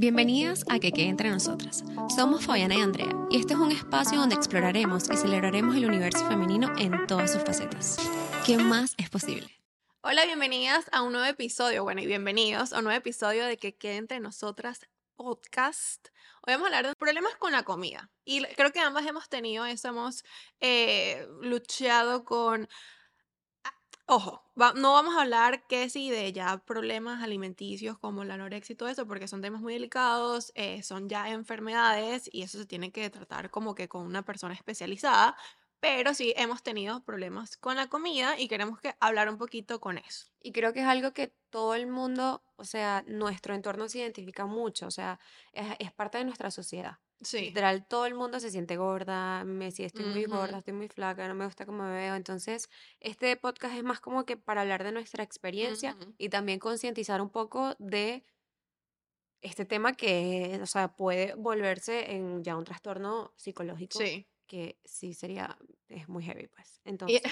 Bienvenidas a Que Quede Entre Nosotras. Somos Fabiana y Andrea y este es un espacio donde exploraremos y celebraremos el universo femenino en todas sus facetas. ¿Qué más es posible? Hola, bienvenidas a un nuevo episodio, bueno, y bienvenidos a un nuevo episodio de Que Quede Entre Nosotras podcast. Hoy vamos a hablar de problemas con la comida. Y creo que ambas hemos tenido eso, hemos eh, luchado con Ojo, no vamos a hablar que sí de ya problemas alimenticios como la anorexia y todo eso, porque son temas muy delicados, eh, son ya enfermedades y eso se tiene que tratar como que con una persona especializada, pero sí hemos tenido problemas con la comida y queremos que hablar un poquito con eso. Y creo que es algo que todo el mundo, o sea, nuestro entorno se identifica mucho, o sea, es parte de nuestra sociedad. Sí. Literal, todo el mundo se siente gorda, me si estoy muy gorda, estoy muy flaca, no me gusta cómo me veo. Entonces, este podcast es más como que para hablar de nuestra experiencia y también concientizar un poco de este tema que, o sea, puede volverse en ya un trastorno psicológico Sí. que sí sería, es muy heavy, pues. Y, Entonces,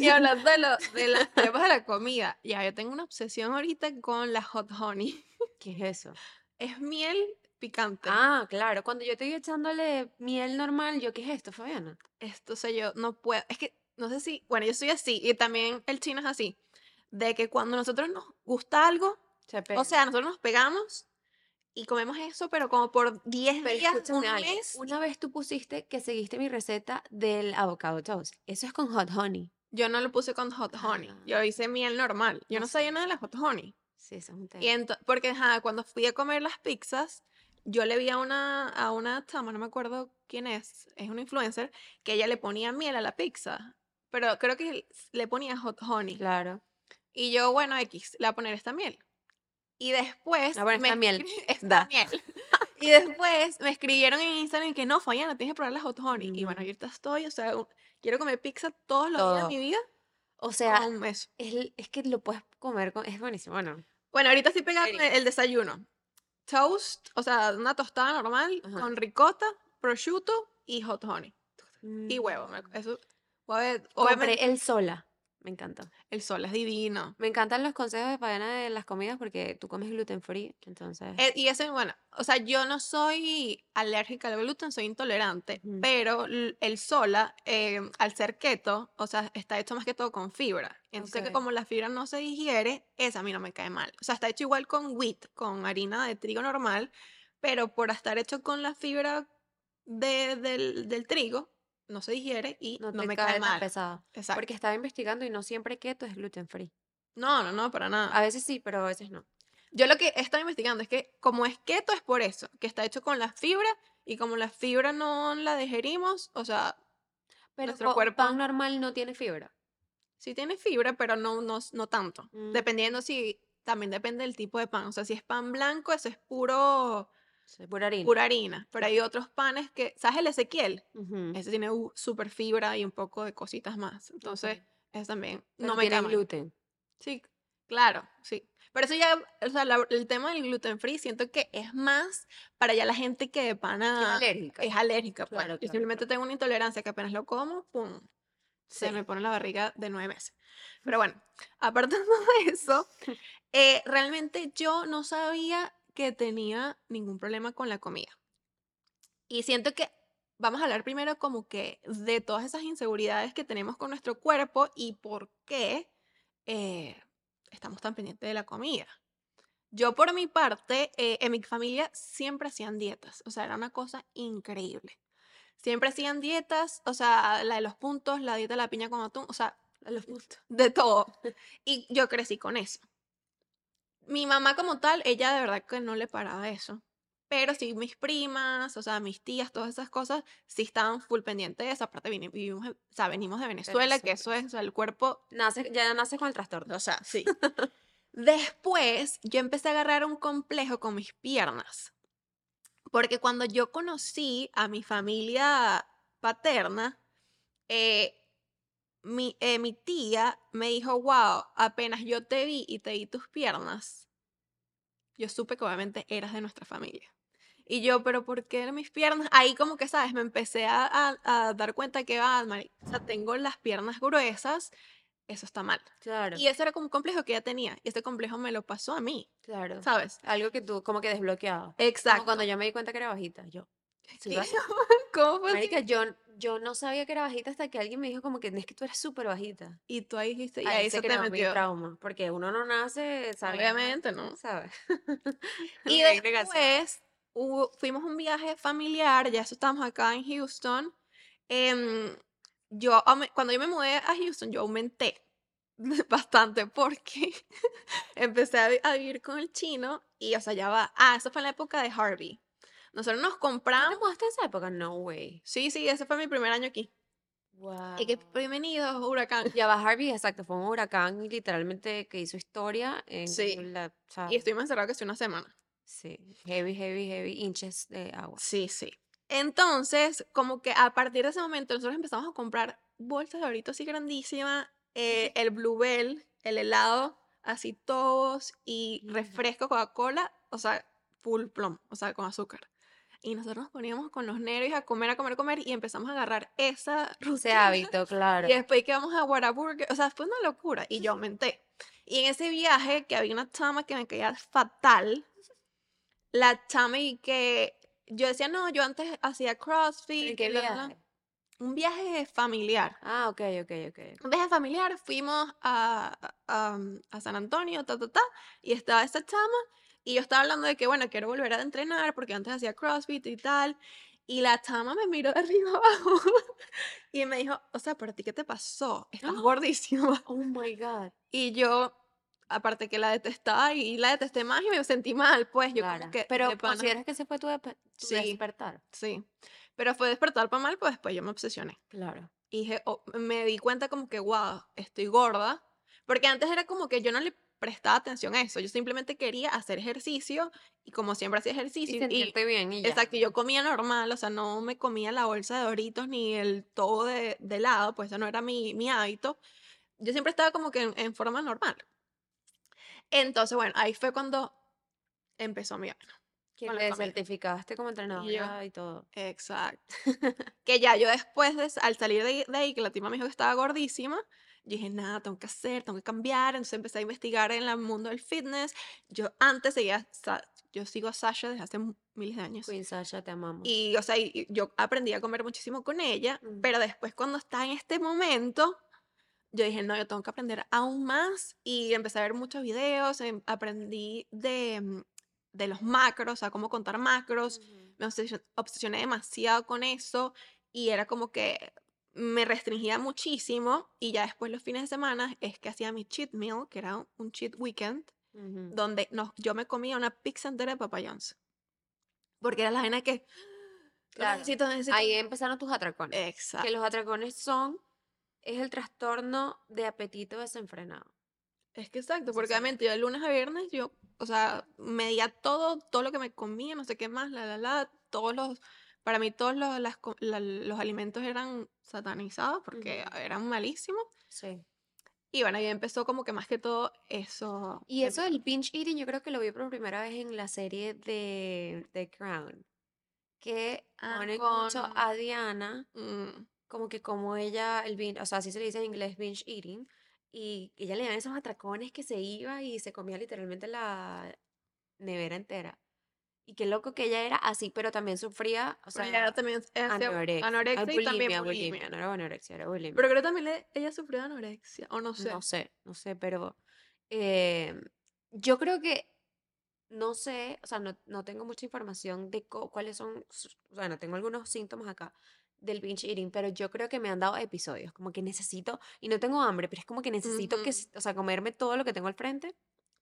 y hablando de, lo, de los problemas de la comida, ya yo tengo una obsesión ahorita con la hot honey. ¿qué es eso? Es miel picante. Ah, claro, cuando yo estoy echándole miel normal, ¿yo qué es esto, Fabiana? Esto, o sea, yo no puedo, es que, no sé si, bueno, yo soy así, y también el chino es así, de que cuando nosotros nos gusta algo, Se o sea, nosotros nos pegamos y comemos eso, pero como por 10 Pero días, un algo, mes, Una vez tú pusiste que seguiste mi receta del avocado toast. Eso es con hot honey. yo no lo puse con hot honey, Ah. yo hice miel normal, yo No sabía nada de la hot honey. Sí, eso es un tema. Y porque ajá, cuando fui a comer las pizzas, yo le vi a una, a una chama, no me acuerdo quién es, es una influencer, que ella le ponía miel a la pizza, pero creo que le ponía hot honey. Claro. Y yo, bueno, X, le voy a poner esta miel. Y después. Bueno, me esta miel. esta Da. miel. Y después me escribieron en Instagram que no, Fayana, tienes que probar la hot honey. Y bueno, Mm. ahorita estoy, o sea, quiero comer pizza todos los días Todo. de mi vida O sea, con eso. es, es que lo puedes comer con... Es buenísimo. Bueno, Bueno, ahorita estoy el, Erika. el desayuno. Toast, o sea, una tostada normal Ajá. con ricota, prosciutto y hot honey. Y huevo. mm, Eso, a ver- Compré obviamente, el sola. Me encanta. el sol es divino. Me encantan los consejos de Fabiana de las comidas porque tú comes gluten free, entonces... Eh, y ese, bueno, o sea, yo no soy alérgica al gluten, soy intolerante, pero el sola, eh, al ser keto, o sea, está hecho más que todo con fibra. Entonces, que como la fibra no se digiere, esa a mí no me cae mal. O sea, está hecho igual con wheat, con harina de trigo normal, pero por estar hecho con la fibra de- del, del trigo, no se digiere y no no, te me cae cae tan mal. pesado. Exacto. Porque estaba investigando y no siempre keto es gluten free. No, no, no, para nada. A veces sí, pero a veces no. Yo lo que he estado investigando es que como es keto es por eso, que está hecho con la fibra y como la fibra no la digerimos, o sea, Pero Nuestro cuerpo- pan normal no tiene fibra. sí tiene fibra, pero no, no, no tanto. Mm. Dependiendo si, también depende del tipo de pan. O sea, si es pan blanco, eso es puro, Sí, pura harina. pura harina. Pero hay otros panes que, ¿sabes el Ezequiel? Ese tiene uh, súper fibra y un poco de cositas más. Entonces, Ok. eso también Pero no me cae gluten. Sí, claro, sí. Pero eso ya, o sea, la- el tema del gluten free siento que es más para ya la gente que de Que es pana alérgica. es alérgica. pues. Claro, Yo claro, simplemente tengo una intolerancia que apenas lo como, pum, se me pone la barriga de nueve meses. Pero bueno, apartando de eso, eh, realmente yo no sabía que tenía ningún problema con la comida. Y siento que vamos a hablar primero como que de todas esas inseguridades que tenemos con nuestro cuerpo y por qué eh, estamos tan pendientes de la comida. Yo por mi parte, eh, en mi familia siempre hacían dietas, o sea, era una cosa increíble. Siempre hacían dietas, o sea, la de los puntos, la dieta de la piña con atún, o sea, A los puntos. de todo. Y yo crecí con eso. Mi mamá como tal, ella de verdad que no le paraba eso. Pero sí, mis primas, o sea, mis tías, todas esas cosas, sí estaban full pendientes de eso. Aparte, vini- vivimos, o sea, venimos de Venezuela, que eso es, o sea, el cuerpo Nace, ya nace con el trastorno. o sea, sí. Después, yo empecé a agarrar un complejo con mis piernas. Porque cuando yo conocí a mi familia paterna, eh, mi, eh, mi tía me dijo, wow, apenas yo te vi y te vi tus piernas, yo supe que obviamente eras de nuestra familia. Y yo, pero ¿por qué mis piernas? Ahí como que, ¿sabes? Me empecé a, a- a dar cuenta que, ah, mari- o sea, tengo las piernas gruesas eso está mal. Claro, Y ese era como un complejo que ella tenía. Y ese complejo me lo pasó a mí, claro. ¿sabes? Algo que tú como que desbloqueado. Como Exacto. cuando yo me di cuenta que era bajita, yo. Sí. ¿Cómo fue? Marica, yo, yo no sabía que era bajita hasta que alguien me dijo como que es que tú eres súper bajita. Y tú ahí dijiste, y Ahí se te creó mi metió. trauma, porque uno no nace sabiendo, Obviamente, ¿no? ¿sabes? Y después hubo- fuimos a un viaje familiar, ya eso estábamos acá en Houston. em, yo, cuando yo me mudé a Houston, yo aumenté bastante porque empecé a vivir con el chino y, o sea, ya va. Ah, eso fue en la época de Harvey. Nosotros nos ¿Tú te compramos. mudaste en esa época? No way. Sí, sí, ese fue mi primer año aquí. Wow. Y que bienvenidos, huracán. Ya va Harvey, exacto, fue un huracán literalmente que hizo historia en Sí. la, o sea, Y estuvimos encerrados casi una semana. sí, heavy, heavy, heavy inches de agua. Sí, sí. Entonces, como que a partir de ese momento nosotros empezamos a comprar bolsas de Doritos así grandísimas, eh, el Bluebell, el helado, así todos, y refresco Coca-Cola, o sea, full plum, o sea, con azúcar. Y nosotros nos poníamos con los nervios a comer, a comer, a comer, y empezamos a agarrar esa Ese rutina. hábito, claro. Y después que vamos a Whataburger, o sea, fue una locura. Y yo aumenté. Y en ese viaje, que había una chama que me caía fatal, la chama y que yo decía, no, yo antes hacía ¿En CrossFit. qué bla, bla, bla". viaje? Un viaje familiar. Ah, ok, ok, ok. Un viaje familiar, fuimos a, a, a San Antonio, ta, ta, ta, y estaba esta chama, y yo estaba hablando de que, bueno, quiero volver a entrenar porque antes hacía CrossFit y tal, y la chama me miró de arriba abajo y me dijo, o sea, ¿para ti qué te pasó? Estás ¡Ah! gordísima. Oh my God. Y yo, aparte que la detestaba y la detesté más y me sentí mal, pues yo Claro. como que, Pero de ¿consideras que ese fue tu, despe- tu Sí. despertar? sí. Pero fue despertar para mal, pues después yo me obsesioné. Claro. Y dije, oh, me di cuenta como que, wow, estoy gorda. Porque antes era como que yo no le prestaba atención a eso. Yo simplemente quería hacer ejercicio y como siempre hacía Y ejercicio. Y, sentirte bien y ya. exacto, y yo comía normal, o sea, no me comía la bolsa de Doritos ni el todo de, de helado, pues eso no era mi, mi hábito. Yo siempre estaba como que en, en forma normal. Entonces, bueno, ahí fue cuando empezó mi vaina. Que te certificaste como entrenadora y todo. Exacto. que ya yo después, de, al salir de, de ahí, que la tima me dijo que estaba gordísima, yo dije, nada, tengo que hacer, tengo que cambiar. Entonces empecé a investigar en el mundo del fitness. Yo antes seguía, yo sigo a Sasha desde hace miles de años. Queen Sasha, te amamos. Y, o sea, y- yo aprendí a comer muchísimo con ella, Mm. pero después cuando está en este momento, yo dije, no, yo tengo que aprender aún más y empecé a ver muchos videos, em, aprendí de, mm, de los macros, o sea, cómo contar macros, me obsesio- obsesioné demasiado con eso y era como que me restringía muchísimo y ya después los fines de semana es que hacía mi cheat meal, que era un- cheat weekend, donde nos, yo me comía una pizza entera de Papa John's. Porque era la vaina que... Claro. Necesito, necesito. Ahí empezaron tus atracones. Exacto. Que los atracones son, es el trastorno de apetito desenfrenado. Es que exacto, porque sí. obviamente yo de lunes a viernes, yo, o sea, medía todo, todo lo que me comía, no sé qué más, la, la, la, todos los, para mí todos los, las la- los alimentos eran satanizados porque Ujú. eran malísimos. Sí. Y bueno, ahí empezó como que más que todo eso. Y eso del binge eating, yo creo que lo vi por primera vez en la serie de The Crown. Que Ah, ponen mucho con- a Diana, Mm, como que como ella, el binge, o sea, así se le dice en inglés binge eating. Y ella le dan esos atracones que se iba y se comía literalmente la nevera entera. Y qué loco que ella era así, pero también sufría, o sea, ella también anorexia. anorexia ah, y también bulimia, bulimia. bulimia, no era anorexia, era bulimia. Pero creo que también le- ella sufrió de anorexia, o no sé. No sé, no sé, pero eh, yo creo que, no sé, o sea, no, no tengo mucha información de cuáles son, bueno, tengo algunos síntomas acá del binge eating, pero yo creo que me han dado episodios, como que necesito, y no tengo hambre, pero es como que necesito que, Ujú. s- o sea, comerme todo lo que tengo al frente,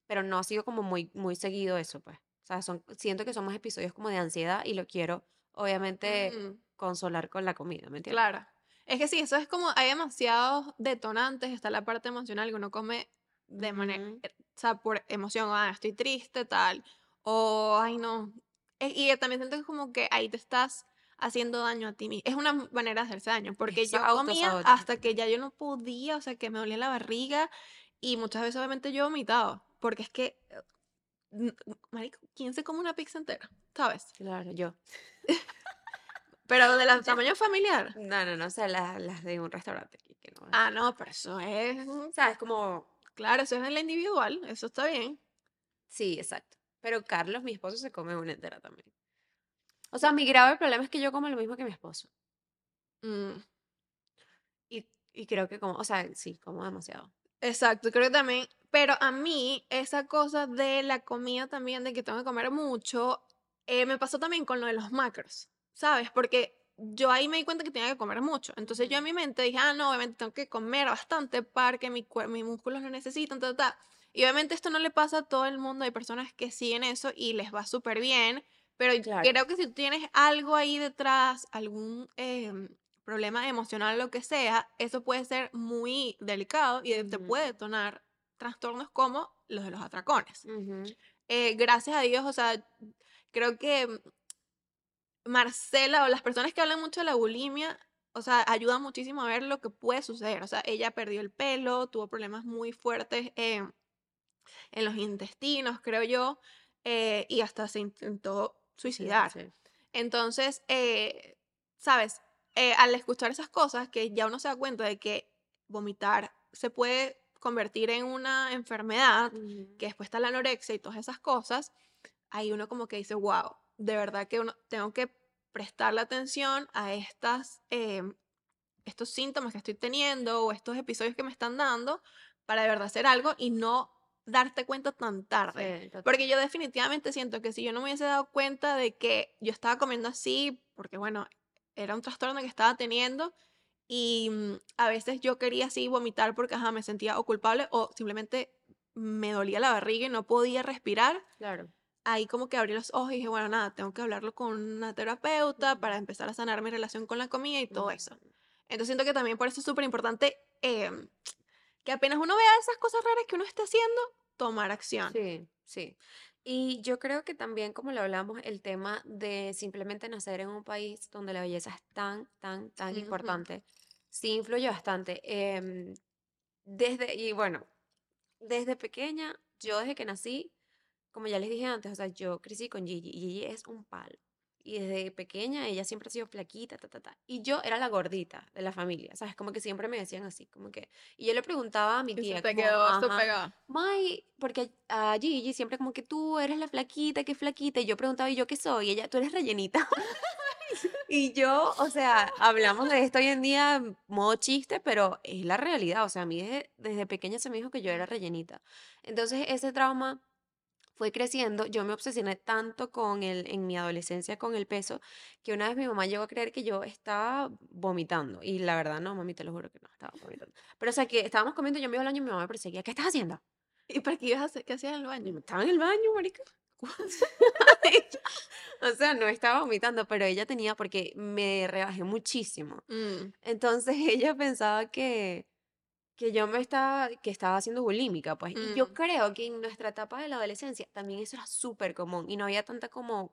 pero no ha sido como muy, muy seguido eso, pues. O sea, son, siento que son más episodios como de ansiedad y lo quiero, obviamente, Mm. consolar con la comida, ¿me entiendes? Claro. Es que sí, eso es como, hay demasiados detonantes, está la parte emocional que uno come de manera, Ujú. o sea, por emoción, ah, estoy triste, tal, o, ay, no. Y también siento que como que ahí te estás haciendo daño a ti mismo. Es una manera de hacerse daño, porque yo comía hasta que ya yo no podía, o sea, que me dolía la barriga, y muchas veces obviamente yo vomitaba, porque es que, eh, marico, ¿quién se come una pizza entera? ¿Sabes? Claro, yo. Pero de la tamaño familiar. No, no, no, o sea, las, las de un restaurante. que no- Ah, no, pero eso es. ¿Sabes? Como, Claro, eso es en la individual. Eso está bien. sí, exacto. Pero Carlos, mi esposo, se come una entera también. O sea, mi grave problema es que yo como lo mismo que mi esposo. Mm, Y, y creo que como, o sea, sí, como demasiado. Exacto, creo que también. Pero a mí, esa cosa de la comida también, de que tengo que comer mucho, eh, me pasó también con lo de los macros, ¿sabes? Porque yo ahí me di cuenta que tenía que comer mucho. Entonces yo en mi mente dije, ah, no, obviamente tengo que comer bastante para que mi, mis músculos lo necesitan, ta, ta, ta. Y obviamente esto no le pasa a todo el mundo, hay personas que siguen eso y les va súper bien, pero Claro. creo que si tú tienes algo ahí detrás, algún em, problema emocional, lo que sea, eso puede ser muy delicado y te puede detonar trastornos como los de los atracones. Eh, gracias a Dios, o sea, creo que mm, Marcela o las personas que hablan mucho de la bulimia, o sea, ayudan muchísimo a ver lo que puede suceder. O sea, ella perdió el pelo, tuvo problemas muy fuertes eh, en los intestinos, creo yo, eh, y hasta se intentó suicidar. Sí. Entonces, eh, sabes, Eh, al escuchar esas cosas, que ya uno se da cuenta de que vomitar se puede convertir en una enfermedad, que después está la anorexia y todas esas cosas, ahí uno como que dice, wow, de verdad que uno tengo que prestarle atención a estas, em, estos síntomas que estoy teniendo o estos episodios que me están dando para de verdad hacer algo y no darte cuenta tan tarde. Sí. Porque yo definitivamente siento que si yo no me hubiese dado cuenta de que yo estaba comiendo así, porque bueno, era un trastorno que estaba teniendo y mm, a veces yo quería así vomitar porque ajá, me sentía o culpable o simplemente me dolía la barriga y no podía respirar. Claro. Ahí como que abrí los ojos y dije, bueno, nada, tengo que hablarlo con una terapeuta para empezar a sanar mi relación con la comida y todo eso. Entonces siento que también por eso es súper importante em, que apenas uno vea esas cosas raras que uno está haciendo, tomar acción. Sí, sí. Y yo creo que también, como lo hablamos, el tema de simplemente nacer en un país donde la belleza es tan, tan, tan Ujú. importante, sí influye bastante. Em, desde, y bueno, desde pequeña, yo desde que nací, como ya les dije antes, o sea, yo crecí con Gigi y Gigi es un palo. Y desde pequeña ella siempre ha sido flaquita, ta, ta, ta. Y yo era la gordita de la familia, ¿sabes? Como que siempre me decían así, como que... Y yo le preguntaba a mi Y se tía, te como, quedó esto ajá, pegado. May, porque a Gigi siempre como que tú eres la flaquita, qué flaquita. Y yo preguntaba, ¿y yo qué soy? Y ella, tú eres rellenita. Y yo, o sea, hablamos de esto hoy en día, modo chiste, pero es la realidad. O sea, a mí desde, desde pequeña se me dijo que yo era rellenita. Entonces, ese trauma fue creciendo. Yo me obsesioné tanto con el, en mi adolescencia con el peso, que una vez mi mamá llegó a creer que yo estaba vomitando. Y la verdad, no, mami, te lo juro que no estaba vomitando. Pero, o sea, que estábamos comiendo, yo me iba al baño y mi mamá me perseguía, ¿qué estás haciendo? ¿Y para qué ibas a hacer? ¿Qué hacías en el baño? Estaba en el baño, marica. O sea, no estaba vomitando, pero ella tenía, porque me rebajé muchísimo. Mm, Entonces ella pensaba que, que yo me estaba, que estaba haciendo bulímica, pues. Y yo mm, creo que en nuestra etapa de la adolescencia también eso era súper común y no había tanta como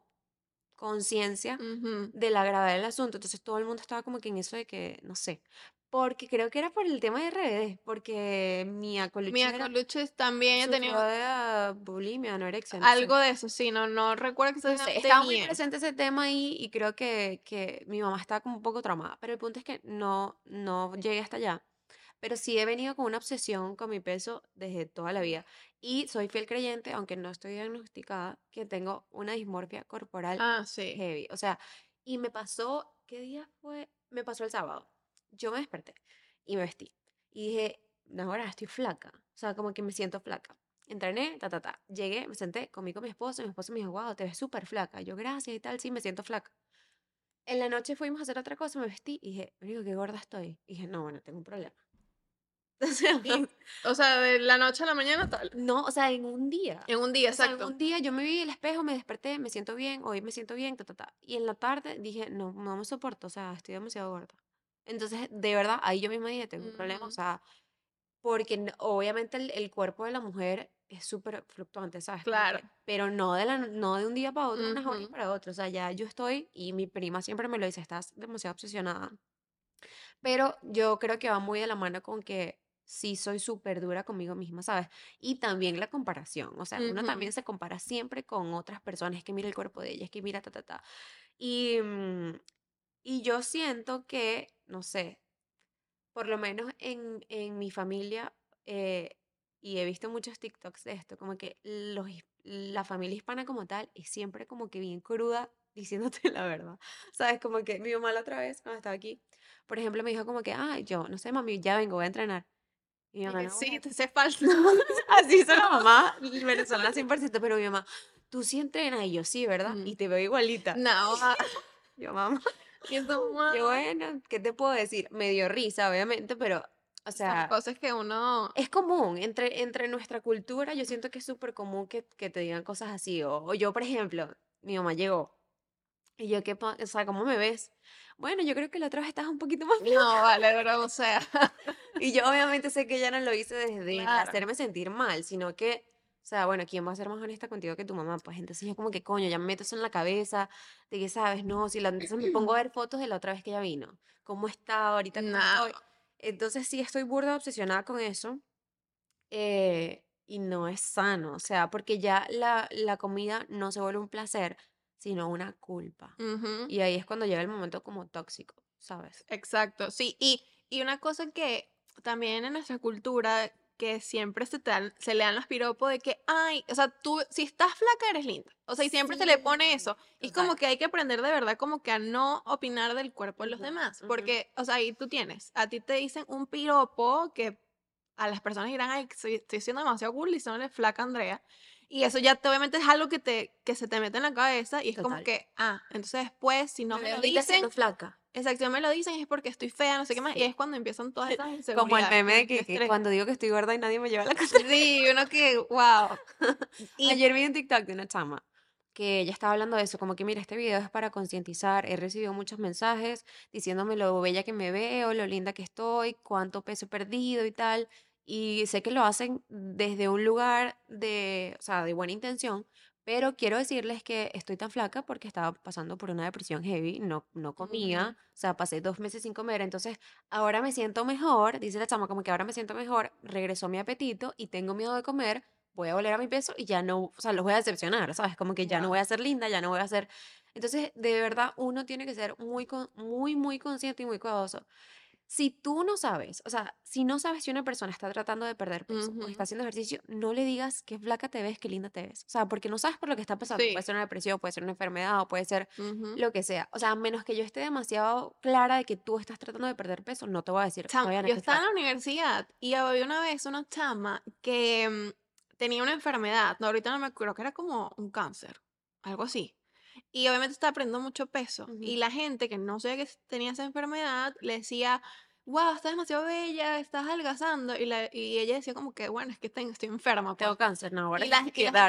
conciencia de la gravedad del asunto. Entonces todo el mundo estaba como que en eso de que, no sé, porque creo que era por el tema de redes, porque Mia Colucci Mia Colucci también tenía de bulimia, anorexia, no sé. algo de eso, sí, no, no recuerdo No sé, estaba muy presente ese tema ahí y creo que, que mi mamá estaba como un poco traumada, pero el punto es que no, no llegué hasta allá. Pero sí he venido con una obsesión con mi peso desde toda la vida. Y soy fiel creyente, aunque no estoy diagnosticada, que tengo una dismorfia corporal Ah, sí. heavy. O sea, y me pasó, ¿qué día fue? Me pasó el sábado. Yo me desperté y me vestí. Y dije, no, ahora estoy flaca. O sea, como que me siento flaca. Entrené, ta, ta, ta. Llegué, me senté, comí con mi esposo. Y mi esposo me dijo, wow, te ves súper flaca. Yo, gracias y tal, sí, me siento flaca. En la noche fuimos a hacer otra cosa, me vestí y dije, digo, qué gorda estoy. Y dije, no, bueno, tengo un problema. O sea, Y, o sea, de la noche a la mañana tal. no, o sea, en un día. En un día, O sea, en exacto. un día yo me vi en el espejo, me desperté, me siento bien, hoy me siento bien, ta, ta, ta. Y en la tarde dije, no, no me soporto, o sea, estoy demasiado gorda. Entonces, de verdad, ahí yo misma dije, tengo un problema, o Ujú. sea, porque obviamente el, el cuerpo de la mujer es súper fluctuante, ¿sabes? Claro. pero no de, la, no de un día para otro, unas horas para otro. O sea, ya yo estoy, y mi prima siempre me lo dice, estás demasiado obsesionada. Pero yo creo que va muy de la mano con que sí soy súper dura conmigo misma, ¿sabes? Y también la comparación, o sea, uno Ujú. también se compara siempre con otras personas, es que mira el cuerpo de ella, es que mira, ta, ta, ta. Y, mm, Y yo siento que, no sé, por lo menos en, en mi familia, eh, y he visto muchos TikToks de esto, como que los, la familia hispana como tal es siempre como que bien cruda diciéndote la verdad. ¿Sabes? Como que mi mamá la otra vez, cuando estaba aquí, por ejemplo, me dijo como que, ay, yo, no sé, mami, ya vengo, voy a entrenar. Y mi mamá, no, sí, te hace falta. así hizo la mamá venezolana 100%, pero mi mamá, tú sí entrenas, y yo sí, ¿verdad? Ujú. Y te veo igualita. No, Yo, mamá. Yo, bueno, ¿qué te puedo decir? Me dio risa, obviamente, pero, o son sea, cosas que uno... es común, entre, entre nuestra cultura, yo siento que es súper común que, que te digan cosas así. O, o yo, por ejemplo, mi mamá llegó, y yo, ¿qué O sea, ¿cómo me ves? Bueno, yo creo que la otra vez estás un poquito más flaca. No, vale, pero o sea, Y yo obviamente sé que ya no lo hice desde claro. hacerme sentir mal, sino que, o sea, bueno, ¿quién va a ser más honesta contigo que tu mamá? Pues entonces yo como que, coño, ya me meto eso en la cabeza, de que, sabes, no, si la, entonces me pongo a ver fotos de la otra vez que ella vino, cómo estaba, ahorita No, estoy. Entonces sí estoy burda obsesionada con eso, eh, y no es sano, o sea, porque ya la, la comida no se vuelve un placer, sino una culpa. Y ahí es cuando llega el momento como tóxico, ¿sabes? exacto, sí. Y, y una cosa que también en nuestra cultura, que siempre se, te dan- se le dan los piropos de que, ay, o sea, tú, si estás flaca, eres linda. O sea, y siempre se le pone eso. Y es como que hay que aprender de verdad como que a no opinar del cuerpo de los demás. Porque, o sea, ahí tú tienes, a ti te dicen un piropo que a las personas dirán, ay, soy- estoy siendo demasiado cool diciéndole flaca a Andrea. Y eso ya te- obviamente es algo que, te, que se te mete en la cabeza y es como Total. que, ah, entonces después, si no Me lo dicen, flaca. exacto, me lo dicen es porque estoy fea, no sé qué más, y Sí. es cuando empiezan todas esas Como el inseguridades. meme de que, que cuando digo que estoy gorda y nadie me lleva la casa. Sí, uno que, wow. Y Ayer vi un TikTok de una chama que ella estaba hablando de eso, como que mira, este video es para concientizar. He recibido muchos mensajes diciéndome lo bella que me veo, lo linda que estoy, cuánto peso he perdido y tal. Y sé que lo hacen desde un lugar de, o sea, de buena intención, pero quiero decirles que estoy tan flaca porque estaba pasando por una depresión heavy, no, no comía, o sea, pasé dos meses sin comer, entonces ahora me siento mejor, dice la chama, como que ahora me siento mejor, regresó mi apetito y tengo miedo de comer, voy a volver a mi peso y ya no, o sea, los voy a decepcionar, ¿sabes? Como que ya no voy a ser linda, ya no voy a ser... Entonces, de verdad, uno tiene que ser muy, muy, muy consciente y muy cuidadoso. Si tú no sabes, o sea, si no sabes si una persona está tratando de perder peso o está haciendo ejercicio, no le digas qué flaca te ves, qué linda te ves. O sea, porque no sabes por lo que está pasando. Puede ser una depresión, puede ser una enfermedad o puede ser lo que sea. O sea, a menos que yo esté demasiado clara de que tú estás tratando de perder peso, no te voy a decir, Cham, Fabiana, yo estaba en la universidad y había una vez una chama que mm, tenía una enfermedad, no, ahorita no me acuerdo, que era como un cáncer, algo así. Y obviamente estaba perdiendo mucho peso. Y Ujú. la gente que no sabía que tenía esa enfermedad le decía, wow, estás demasiado bella, estás adelgazando. Y, la, y ella decía como que, bueno, es que tengo, estoy enferma, pues. Tengo cáncer, no, ahora Y la,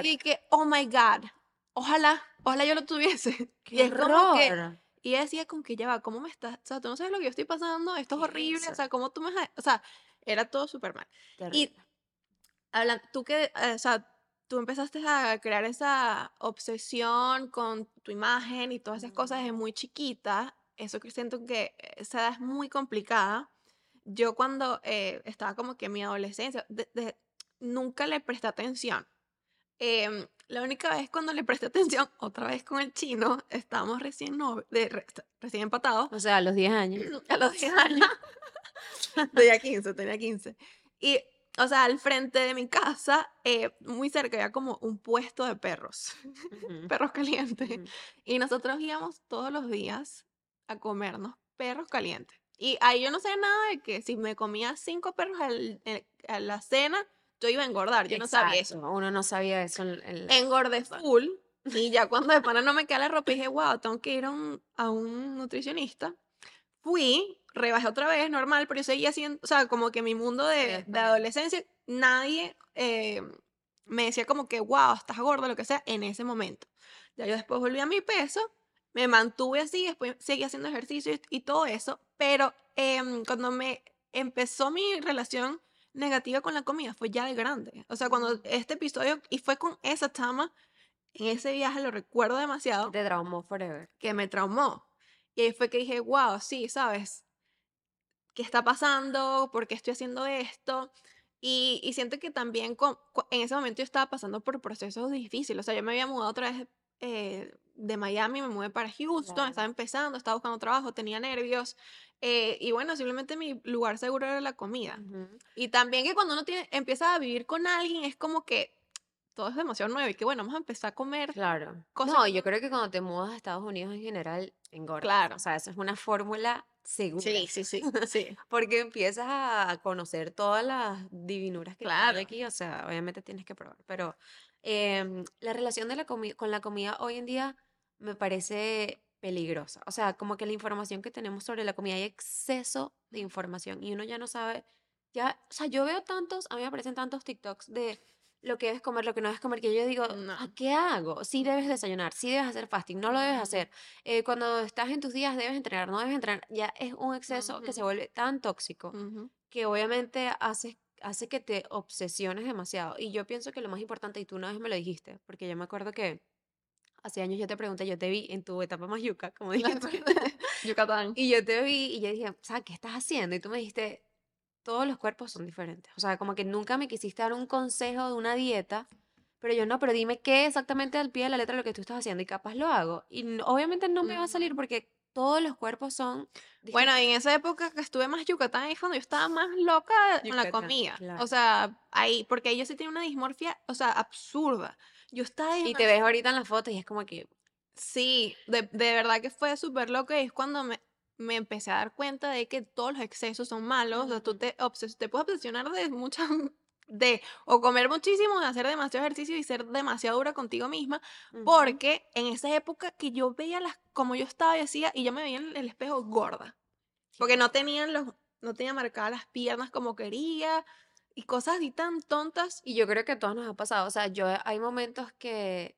y dice, oh my God, ojalá, ojalá yo lo tuviese. Y ¡Qué es como que, horror! y ella decía como que ya va, ¿cómo me estás? O sea, tú no sabes lo que yo estoy pasando, esto es ¿Qué es horrible, o sea, ¿cómo tú me... ja-?" O sea, era todo súper mal. Y Terrible. hablan, tú que, eh, o sea, tú empezaste a crear esa obsesión con tu imagen y todas esas cosas desde muy chiquita, eso que siento que esa edad es muy complicada. Yo cuando eh, estaba como que en mi adolescencia, de- de- nunca le presté atención. Em, la única vez cuando le presté atención, otra vez con el chino, estábamos recién, no, de, re- recién empatados, O sea, a los 10 años. a los 10 años. Tenía 15, tenía 15. Y, o sea, al frente de mi casa, eh, muy cerca, había como un puesto de perros, perros calientes. Y nosotros íbamos todos los días a comernos perros calientes. Y ahí yo no sé nada de que si me comía cinco perros al- eh, a la cena, yo iba a engordar. Yo no sabía eso. Uno no sabía eso la- Engordé full. Y ya cuando de pana no me queda la ropa, dije, wow, tengo que ir a un, a un nutricionista. Fui, rebajé otra vez, normal, pero yo seguía haciendo, o sea, como que mi mundo de, de adolescencia, nadie eh, me decía como que, wow, estás gorda, lo que sea, en ese momento. Ya yo después volví a mi peso, me mantuve así, después seguí haciendo ejercicio y, y todo eso, pero em, cuando me empezó mi relación negativa con la comida fue ya de grande. O sea, cuando Ujú. este episodio, y fue con esa chama, en ese viaje lo recuerdo demasiado, te traumó forever. que me traumó. Y ahí fue que dije, wow, sí, ¿sabes? ¿Qué está pasando? ¿Por qué estoy haciendo esto? Y, y siento que también con- en ese momento yo estaba pasando por procesos difíciles. O sea, yo me había mudado otra vez eh, de Miami me mudé para Houston, Claro. estaba empezando, estaba buscando trabajo, tenía nervios. eh, y bueno, simplemente mi lugar seguro era la comida. Ujú. Y también que cuando uno tiene, empieza a vivir con alguien, es como que todo es demasiado nuevo y que bueno, vamos a empezar a comer Claro. cosas No, yo creo que cuando te mudas a Estados Unidos en general, engordas. Claro. O sea, eso es una fórmula segura. Sí, sí, sí, sí. Porque empiezas a conocer todas las divinuras que hay Claro. aquí, o sea, obviamente tienes que probar. Pero em, la relación de la con la comida hoy en día me parece peligrosa. O sea, como que la información que tenemos sobre la comida, hay exceso de información y uno ya no sabe, ya, o sea, yo veo tantos, a mí me aparecen tantos TikToks de lo que debes comer, lo que no debes comer, que yo digo, No. ¿a qué hago? Sí debes desayunar, sí debes hacer fasting, no lo debes hacer. Eh, cuando estás en tus días debes entrenar, no debes entrenar. Ya es un exceso que se vuelve tan tóxico que obviamente hace, hace que te obsesiones demasiado. Y yo pienso que lo más importante, y tú una vez me lo dijiste, porque yo me acuerdo que hace años yo te pregunté, yo te vi en tu etapa más yuca, como dijiste, Yucatán. y yo te vi y yo dije, sea, ¿qué estás haciendo? Y tú me dijiste, todos los cuerpos son diferentes. O sea, como que nunca me quisiste dar un consejo de una dieta, pero yo no, pero dime qué exactamente al pie de la letra lo que tú estás haciendo y capaz lo hago. Y obviamente no me va a salir porque todos los cuerpos son Bueno, distintos. en esa época que estuve más Yucatán es cuando yo estaba más loca con la comida. claro. O sea, ahí, porque ahí yo sí tenía una dismorfia, o sea, absurda. Yo estaba Y te ves ahorita en las fotos y es como que, Sí, de, de verdad que fue súper loco y es cuando me, me empecé a dar cuenta de que todos los excesos son malos. O sea, tú te, obses- te puedes obsesionar de muchas, de o comer muchísimo, de hacer demasiado ejercicio y ser demasiado dura contigo misma. Porque en esa época que yo veía las, como yo estaba y hacía, y yo me veía en el espejo gorda. Porque no tenían los, no tenía marcadas las piernas como quería y cosas así tan tontas. Y yo creo que a todos nos ha pasado. O sea, yo hay momentos que,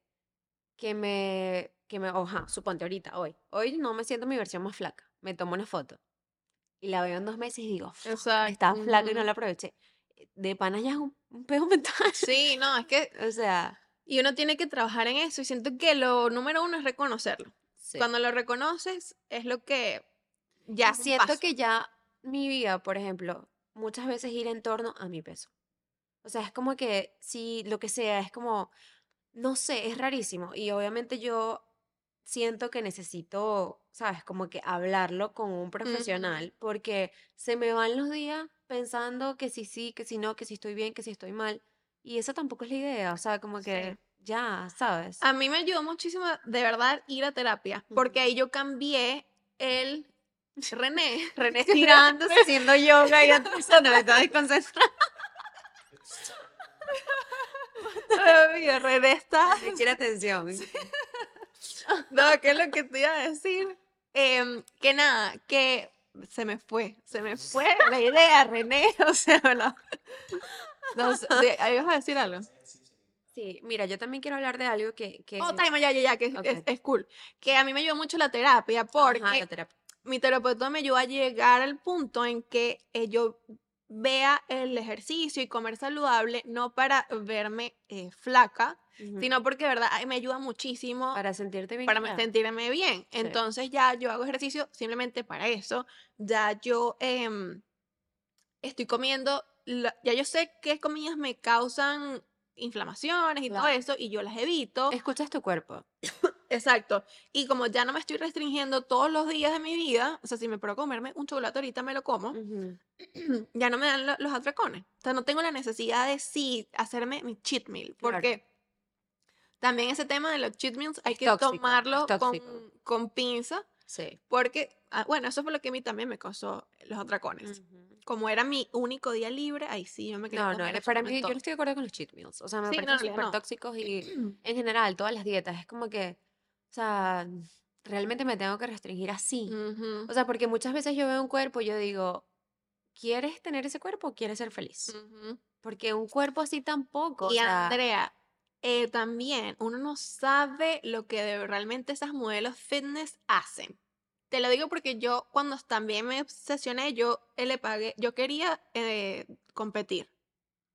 que me, que me, oja, suponte ahorita, hoy. Hoy no me siento mi versión más flaca. Me tomo una foto y la veo en dos meses y digo, "Fuck, Exacto. estaba flaca y no la aproveché. De panas ya es un, un peo mental. Sí, no, es que O sea, Y uno tiene que trabajar en eso y siento que lo número uno es reconocerlo. sí. Cuando lo reconoces es lo que ya siento paso. que ya mi vida, por ejemplo, muchas veces gira en torno a mi peso. O sea, es como que si lo que sea, es como, no sé, es rarísimo. Y obviamente yo siento que necesito, ¿sabes? Como que hablarlo con un profesional porque se me van los días pensando que si sí, que si no, que si estoy bien, que si estoy mal. Y esa tampoco es la idea. O sea, como Sí. que ya, ¿sabes? A mí me ayudó muchísimo de verdad ir a terapia porque ahí yo cambié el René. René estirándose, haciendo yoga y no me estaba desconcentrada. René está. Me quiere atención. No, ¿qué es lo que te iba a decir? Em, que nada, que se me fue, se me fue la idea, René. O sea, no, no sé, vas a decir algo. Sí, mira, yo también quiero hablar de algo que, que Oh, time, ya, ya, ya, que es, Ok. es- es cool. Que a mí me ayudó mucho la terapia Ajá, porque la terapia. mi terapeuta me ayudó a llegar al punto en que eh, yo vea el ejercicio y comer saludable no para verme eh, flaca, Sino porque, verdad, ay, me ayuda muchísimo para sentirte bien. para ya. sentirme bien. Sí. Entonces ya yo hago ejercicio simplemente para eso. Ya yo em, estoy comiendo, la- ya yo sé qué comidas me causan inflamaciones y todo eso y yo las evito. Escuchas tu cuerpo. Exacto. Y como ya no me estoy restringiendo todos los días de mi vida, o sea, si me puedo comerme un chocolate ahorita me lo como, ya no me dan lo- los atracones. O sea, no tengo la necesidad de sí hacerme mi cheat meal, Claro. También ese tema de los cheat meals hay que tóxico, tomarlo con, con pinza, Sí. porque, ah, bueno, eso fue lo que a mí también me causó los atracones. Ujú. Como era mi único día libre, ahí sí yo me quería No, no, para mí, yo no estoy de acuerdo con los cheat meals. O sea, me Sí, no, parecen en realidad súper no. tóxicos y en general, todas las dietas. Es como que, o sea, realmente me tengo que restringir así. Ujú, O sea, porque muchas veces yo veo un cuerpo y yo digo, ¿quieres tener ese cuerpo o quieres ser feliz? ujú. Porque un cuerpo así tampoco, o Y sea, Andrea, eh, también uno no sabe lo que realmente esas modelos fitness hacen. Te lo digo porque yo cuando también me obsesioné, yo eh, le pagué, yo quería eh, competir.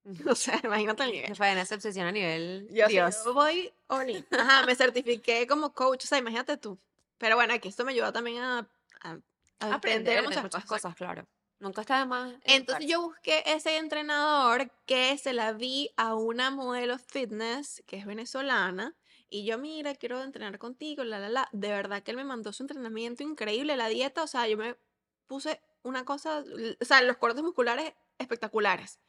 O sea, imagínate el nivel. Fabiana se obsesiona a nivel Yo, Dios. yo voy in. Ajá, me certifiqué como coach, o sea, imagínate tú. Pero bueno, aquí esto me ayuda también a, a- a Aprender aprender de muchas, muchas cosas. cosas, claro. Nunca está de más. Entonces yo busqué ese entrenador que se la vi a una modelo fitness que es venezolana Y yo, mira, quiero entrenar contigo, la, la, la. De verdad que él me mandó su entrenamiento increíble, la dieta, o sea, yo me puse una cosa, o sea, los cortes musculares espectaculares.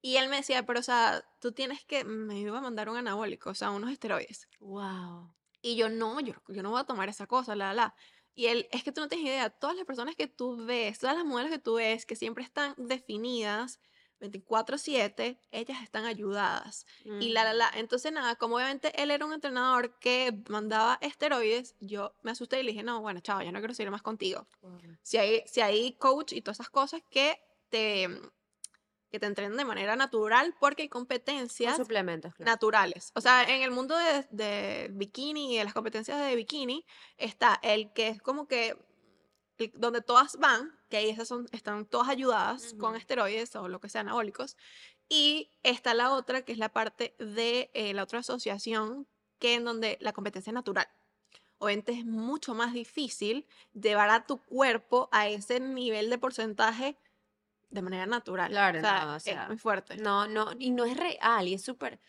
Y él me decía, pero o sea, tú tienes que, me iba a mandar un anabólico, o sea, unos esteroides. Wow. Y yo, no, yo, yo no voy a tomar esa cosa, la, la. Y él, es que tú no tienes idea, todas las personas que tú ves, todas las modelos que tú ves, que siempre están definidas 24/7, ellas están ayudadas. Y la, la, la. Entonces, nada, como obviamente él era un entrenador que mandaba esteroides, yo me asusté y le dije, no, bueno, chao, ya no quiero seguir más contigo. Si hay, si hay coach y todas esas cosas que te, que te entrenen de manera natural porque hay competencias suplementos. naturales. O sea, en el mundo de, de bikini y de las competencias de bikini está el que es como que donde todas van, que ahí esas son, están todas ayudadas con esteroides o lo que sea anabólicos, y está la otra, que es la parte de eh, la otra asociación, que en donde la competencia es natural. Obviamente es mucho más difícil llevar a tu cuerpo a ese nivel de porcentaje de manera natural. Claro, o sea, no, o sea, es muy fuerte. No, no, y no es real, y es súper,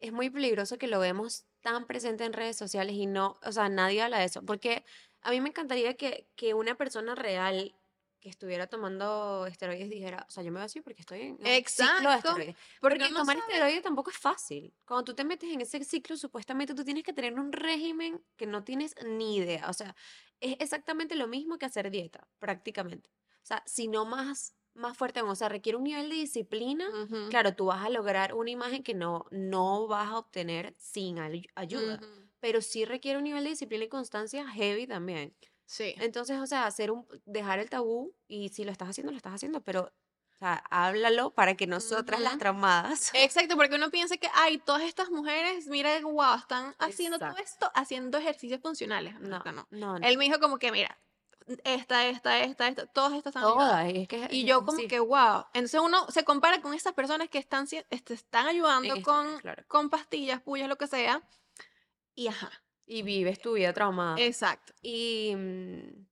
es muy peligroso que lo vemos tan presente en redes sociales y no, o sea, nadie habla de eso, porque a mí me encantaría que, que una persona real que estuviera tomando esteroides dijera, o sea, yo me voy así porque estoy en un ciclo de Exacto, esteroides. porque Porque tomar sabe- esteroides tampoco es fácil. Cuando tú te metes en ese ciclo, supuestamente tú tienes que tener un régimen que no tienes ni idea. O sea, es exactamente lo mismo que hacer dieta, prácticamente. O sea, si no más, más fuerte. O sea, requiere un nivel de disciplina. Claro, tú vas a lograr una imagen que no, no vas a obtener sin ay- ayuda. Pero sí requiere un nivel de disciplina y constancia heavy también. Sí. Entonces, o sea, hacer un, dejar el tabú y si lo estás haciendo, lo estás haciendo, pero, o sea, háblalo para que nosotras las Ujú. traumadas. Exacto, porque uno piensa que, ay, todas estas mujeres, mira, wow, están haciendo todo Exacto. esto, haciendo ejercicios funcionales. No. no, no. Él me dijo como que, mira, esta, esta, esta, esta, todas estas están. Todas, y es que Y yo como así. que, wow. Entonces uno se compara con esas personas que están, este, están ayudando En con, claro. con pastillas, pullas, lo que sea. Y ajá, Y vives tu vida traumada. exacto. Y mm,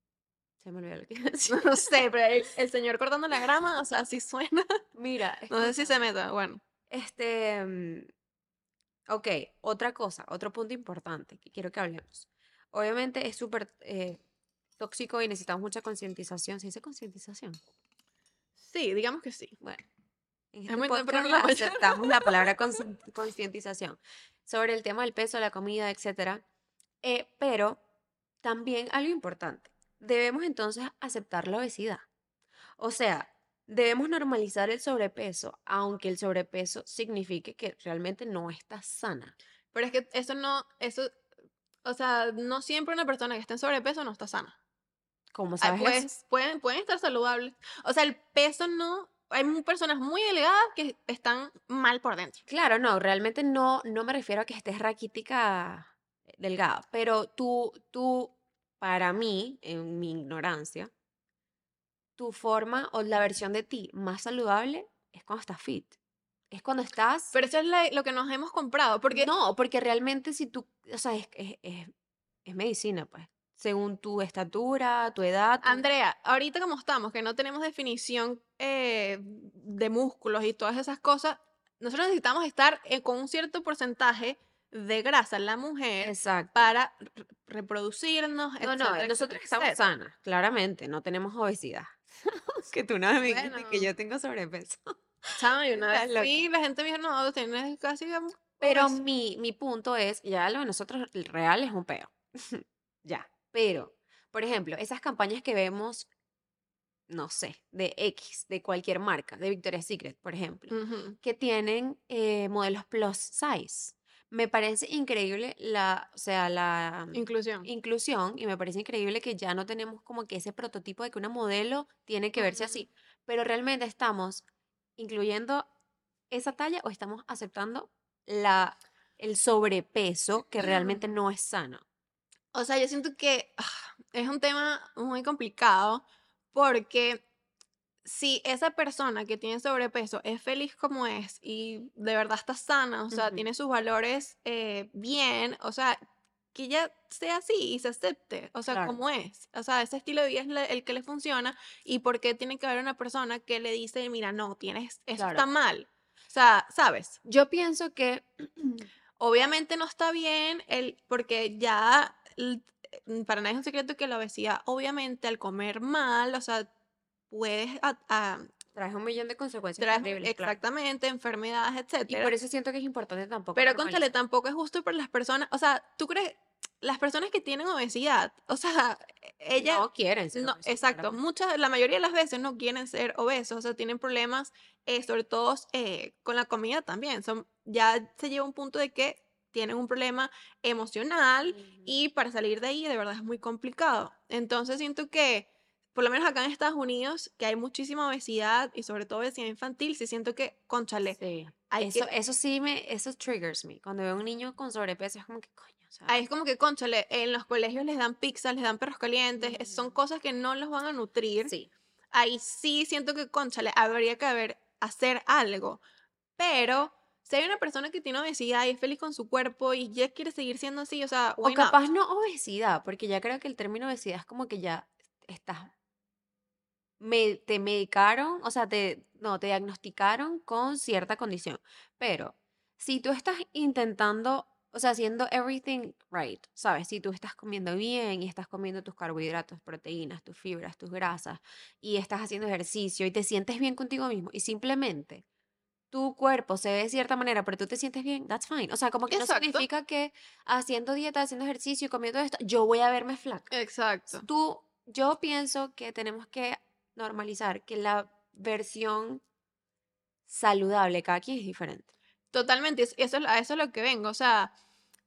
se me olvidó lo que. No sé, pero el, el señor cortando la grama, o sea, así suena. Mira, No sé si se meta, bueno. Este, mm, ok, otra cosa, otro punto importante que quiero que hablemos. Obviamente es súper eh, tóxico y necesitamos mucha concientización. ¿Se dice concientización? Sí, digamos que sí. Bueno, en Es este muy podcast temprano la aceptamos la palabra concientización sobre el tema del peso, la comida, etcétera. Eh, pero también algo importante, debemos entonces aceptar la obesidad. O sea, debemos normalizar el sobrepeso, aunque el sobrepeso signifique que realmente no estás sana. Pero es que eso no, eso, o sea, no siempre una persona que está en sobrepeso no está sana. ¿Cómo Ay, sabes eso? pues, pueden, pueden estar saludables. O sea, el peso no, hay personas muy delgadas que están mal por dentro. Claro, no, realmente no, no me refiero a que estés raquítica eh, delgada, pero tú, tú, para mí, en mi ignorancia, tu forma o la versión de ti más saludable es cuando estás fit. Es cuando estás... Pero eso es la- lo que nos hemos comprado, porque no, porque realmente si tú, o sea, es, es, es- es medicina, pues. Según tu estatura, tu edad. tu- Andrea, ahorita como estamos, que no tenemos definición eh, de músculos y todas esas cosas, nosotros necesitamos estar eh, con un cierto porcentaje de grasa en la mujer Exacto. para reproducirnos, No, etcétera, no, nosotros estamos etcétera. sanas, claramente, no tenemos obesidad. que tú no me dijiste que yo tengo sobrepeso. Chama, una vez fui, la gente me dijo, no, tienes casi digamos, Pero obeso". mi, mi punto es, ya lo de nosotros el real es un peo. ya. Pero, por ejemplo, esas campañas que vemos, no sé, de X, de cualquier marca, de Victoria's Secret, por ejemplo, que tienen eh, modelos plus size. Me parece increíble la, o sea, la Inclusión. inclusión y me parece increíble que ya no tenemos como que ese prototipo de que una modelo tiene que verse así, pero realmente estamos incluyendo esa talla o estamos aceptando la, el sobrepeso que realmente no es sano. O sea, yo siento que ah, es un tema muy complicado porque si esa persona que tiene sobrepeso es feliz como es y de verdad está sana, o sea, tiene sus valores eh, bien, o sea, que ella sea así y se acepte, o sea, Claro. como es. O sea, ese estilo de vida es el que le funciona y por qué tiene que haber una persona que le dice, mira, no, tienes, eso Claro. está mal. O sea, ¿sabes? Yo pienso que Obviamente no está bien el, porque ya para nadie es un secreto que la obesidad, obviamente al comer mal, o sea, puedes a- a- Traes un millón de consecuencias terribles, claro. exactamente enfermedades, Y etcétera. por eso siento que es importante tampoco Pero conchale, tampoco es justo para las personas, o sea, ¿tú crees? Las personas que tienen obesidad, o sea, ella, no quieren ser no, obesos, exacto, muchas, la mayoría de las veces no quieren ser obesos, o sea, tienen problemas, eh, sobre todo eh, con la comida también, son, ya se lleva un punto de que tienen un problema emocional Ujú. y para salir de ahí de verdad es muy complicado. Entonces siento que, por lo menos acá en Estados Unidos, que hay muchísima obesidad y sobre todo obesidad infantil, sí siento que, conchale, Sí. hay Eso, que eso sí me, eso triggers me. Cuando veo a un niño con sobrepeso es como que coño, sea, Ahí es como que, conchale, en los colegios les dan pizzas, les dan perros calientes, es- son cosas que no los van a nutrir. sí. Ahí sí siento que, conchale, habría que haber, hacer algo. Pero si hay una persona que tiene obesidad y es feliz con su cuerpo y ya quiere seguir siendo así, o sea, O capaz no obesidad, porque ya creo que el término obesidad es como que ya estás, me, te medicaron, o sea, te, no, te diagnosticaron con cierta condición. Pero si tú estás intentando, o sea, haciendo everything right, ¿sabes? Si tú estás comiendo bien y estás comiendo tus carbohidratos, proteínas, tus fibras, tus grasas, y estás haciendo ejercicio y te sientes bien contigo mismo, y simplemente tu cuerpo se ve de cierta manera, pero tú te sientes bien, that's fine. O sea, como que no Exacto. significa que haciendo dieta, haciendo ejercicio y comiendo esto, yo voy a verme flaca. Exacto. Tú, yo pienso que tenemos que normalizar que la versión saludable cada quien es diferente. Totalmente, es- eso, es- a eso es lo que vengo, o sea,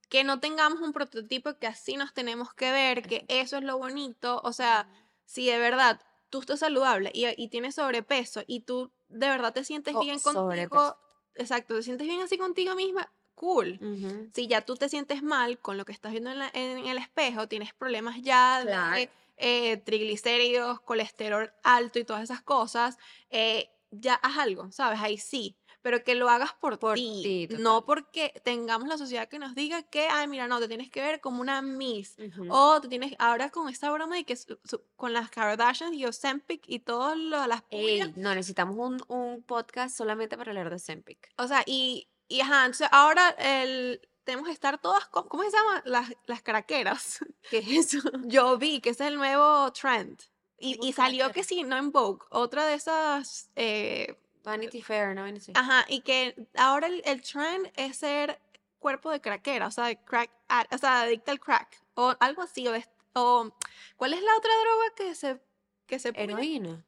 que no tengamos un prototipo que así nos tenemos que ver, que eso es lo bonito, o sea, si de verdad tú estás saludable y, y tienes sobrepeso y tú de verdad te sientes O bien contigo, exacto, te sientes bien así contigo misma, cool. Ujú. Si ya tú te sientes mal con lo que estás viendo en, la- en el espejo, tienes problemas ya Claro. de eh, triglicéridos, colesterol alto y todas esas cosas, eh, ya haz algo, ¿sabes? Ahí sí. Pero que lo hagas por, Por ti, no porque tengamos la sociedad que nos diga que, ay, mira, no, te tienes que ver como una Miss. Ujú. O te tienes, ahora con esta broma de que su- su- con las Kardashians y Ozempic y todas las Ey, no, necesitamos un, un podcast solamente para hablar de Zempic. o sea, y, y ajá, entonces ahora el, tenemos que estar todas, ¿cómo se llama? Las, las craqueras. ¿Qué es eso? Yo vi que ese es el nuevo trend. Y, ¿Cómo y salió que sí, no en Vogue, otra de esas, eh, Vanity Fair, ¿no? Sé. ajá, y que ahora el, el trend es ser cuerpo de craquera, o sea, de crack, ad- o sea, adicta al crack, o algo así, o, o ¿cuál es la otra droga que se, que se pone? Heroína.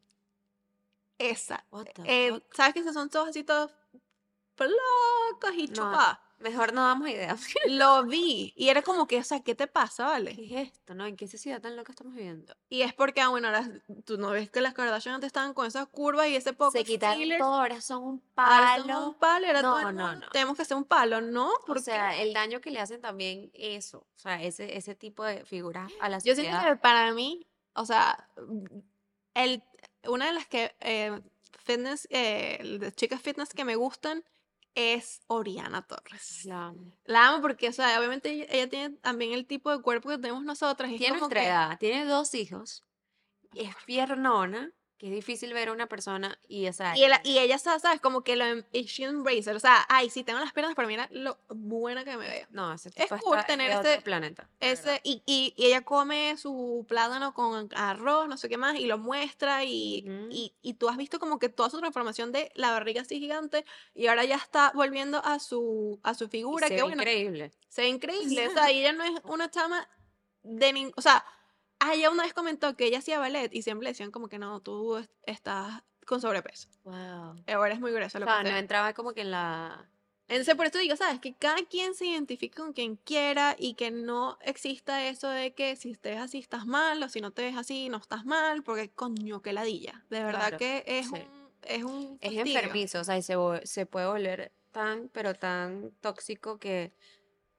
Esa. What the Eh, fuck? ¿Sabes que esos son todos así todos flacos y No, chupados? Mejor no damos idea. Lo vi, y era como que, o sea, ¿qué te pasa, vale? ¿Qué es esto? ¿No? ¿En qué sociedad tan loca estamos viviendo? Y es porque, ah, bueno, ahora tú no ves que las Kardashian antes estaban con esas curvas y ese poco Se quitaron todo, ahora son un ahora son palo. un palo, y ahora todo No, no, no. tenemos que hacer un palo, ¿no? O Porque sea, el daño que le hacen también eso, o sea, ese, ese tipo de figuras a la yo siento sociedad. que para mí, o sea, el, una de las que eh, fitness, eh, de chicas fitness que me gustan es Oriana Torres. La amo. La amo porque, o sea, obviamente ella, ella tiene también el tipo de cuerpo que tenemos nosotras. Tiene nuestra edad, tiene dos hijos, es piernona, que es difícil ver a una persona y, o sea, Y, ella- y ella, sa- ¿sabes? Como que lo em- she embrace it, O sea, ay, sí, tengo las piernas, pero mira lo buena que me veo. no, ese es tipo cool está tener ese- planeta. Ese, y, y, y ella come su plátano con arroz, no sé qué más, y lo muestra. Y, Ujú. y, y tú has visto como que toda su transformación de la barriga así gigante, y ahora ya está volviendo a su, a su figura. se que ve bueno, increíble. se ve increíble. o sea, ella no es una chama de ningún. O sea, ah, ella una vez comentó que ella hacía ballet y siempre le decían como que no, tú es- estás con sobrepeso. Wow. Ahora es muy grueso lo O que sea, no entraba como que en la... Entonces, por eso digo, ¿sabes? Que cada quien se identifique con quien quiera y que no exista eso de que si te ves así estás mal o si no te ves así no estás mal, porque coño, qué ladilla. De verdad Claro, que es sí. un es un Es fastidio. enfermizo, o sea, y se, vo- se puede volver tan, pero tan tóxico que,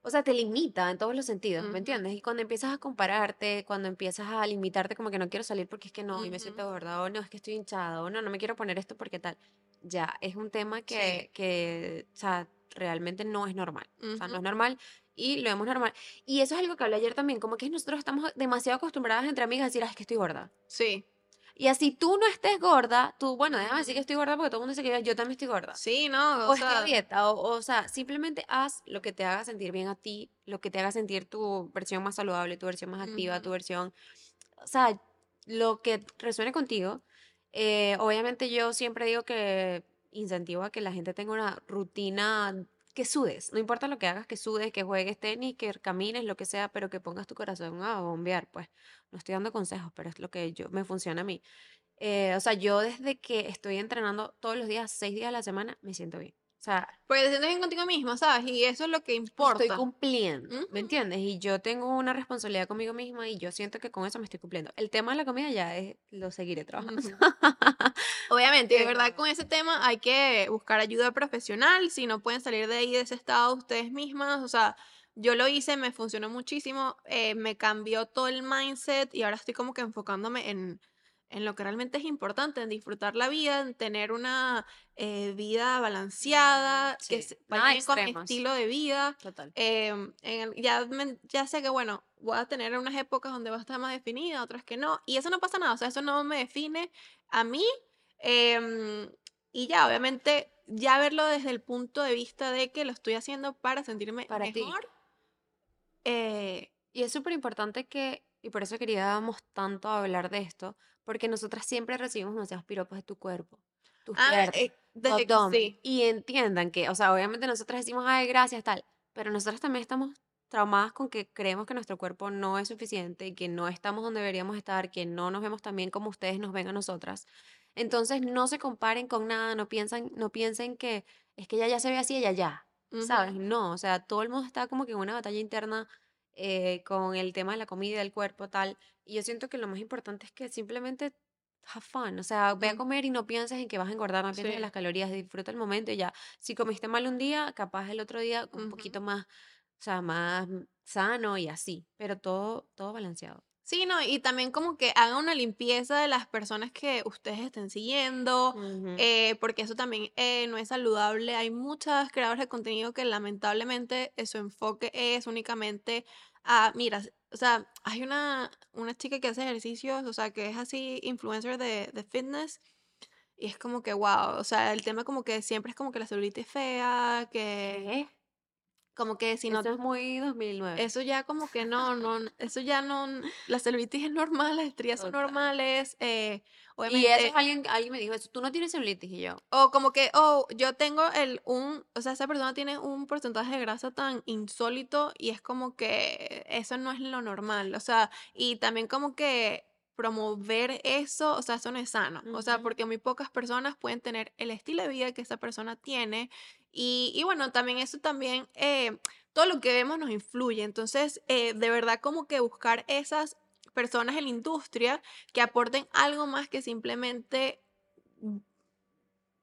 o sea, te limita en todos los sentidos, Ujú. ¿me entiendes? Y cuando empiezas a compararte, cuando empiezas a limitarte como que no quiero salir porque es que no, y me siento gorda, o no, es que estoy hinchada, o no, no me quiero poner esto porque tal. Ya, es un tema que, que, o sea, realmente no es normal. O sea, no es normal y lo vemos normal. Y eso es algo que hablé ayer también, como que nosotros estamos demasiado acostumbradas entre amigas a decir, "Ay, es que estoy gorda. Sí. Y así tú no estés gorda, tú, bueno, déjame decir que estoy gorda porque todo el mundo dice que yo también estoy gorda. Sí, no, O o sea, dieta, o, o sea, simplemente haz lo que te haga sentir bien a ti, lo que te haga sentir tu versión más saludable, tu versión más activa, tu versión, o sea, lo que resuene contigo. Eh, obviamente yo siempre digo que incentivo a que la gente tenga una rutina que sudes, no importa lo que hagas, que sudes, que juegues tenis, que camines, lo que sea, pero que pongas tu corazón a bombear, pues. No estoy dando consejos, pero es lo que yo me funciona a mí. Eh, o sea, yo desde que estoy entrenando todos los días, seis días a la semana, me siento bien. O sea, porque te sientes bien contigo mismo, ¿sabes? Y eso es lo que estoy importa. cumpliendo, Ujú. ¿me entiendes? Y yo tengo una responsabilidad conmigo misma y yo siento que con eso me estoy cumpliendo. El tema de la comida ya es, lo seguiré trabajando. Ujú. Obviamente, de verdad, Pero, con ese tema hay que buscar ayuda profesional. Si no pueden salir de ahí, de ese estado ustedes mismas. O sea, yo lo hice, me funcionó muchísimo, eh, me cambió todo el mindset y ahora estoy como que enfocándome en, en lo que realmente es importante, en disfrutar la vida, en tener una eh, vida ujú, balanceada, que sí, nada vaya con mi estilo de vida. total. em, en ya, me- ya sé que, bueno, voy a tener unas épocas donde va a estar más definida, otras que no. Y eso no pasa nada, o sea, eso no me define a mí Em, y ya, obviamente, ya verlo desde el punto de vista de que lo estoy haciendo para sentirme Para mejor. eh, Y es súper importante que, y por eso queríamos tanto hablar de esto, porque nosotras siempre recibimos demasiados piropos de tu cuerpo, tus ah, piernas, eh, abdomen. sí. Y entiendan que, o sea, obviamente nosotras decimos, ay, gracias, tal, pero nosotras también estamos traumadas con que creemos que nuestro cuerpo no es suficiente, que no estamos donde deberíamos estar, que no nos vemos tan bien como ustedes nos ven a nosotras. Entonces, no se comparen con nada, no piensan, no piensen que es que ella ya se ve así, ella ya, ¿sabes? ujú, No, o sea, todo el mundo está como que en una batalla interna eh, con el tema de la comida, del cuerpo, tal. Y yo siento que lo más importante es que simplemente have fun, o sea, ve a comer y no pienses en que vas a engordar, no pienses en sí. las calorías, disfruta el momento y ya. Si comiste mal un día, capaz el otro día un ujú. poquito más, o sea, más sano y así, pero todo, todo balanceado. Sí, no, y también como que hagan una limpieza de las personas que ustedes estén siguiendo, Ujú, eh, porque eso también eh, no es saludable. Hay muchas creadoras de contenido que lamentablemente eh, su enfoque es únicamente a, mira, o sea, hay una, una chica que hace ejercicios, o sea, que es así influencer de, de fitness, y es como que, wow, o sea, el tema como que siempre es como que la celulitis es fea, que ¿Qué? como que si no Eso es muy 2009. eso ya como que no, no, eso ya no, la celulitis es normal, las estrías son normales, eh, Y eso es alguien, alguien me dijo eso, tú no tienes celulitis y yo. o como que, oh, yo tengo el, un, o sea, esa persona tiene un porcentaje de grasa tan insólito y es como que eso no es lo normal, o sea, y también como que promover eso, o sea, eso no es sano, o sea, porque muy pocas personas pueden tener el estilo de vida que esa persona tiene y, y bueno, también eso también, eh, todo lo que vemos nos influye, entonces, eh, de verdad como que buscar esas personas en la industria que aporten algo más que simplemente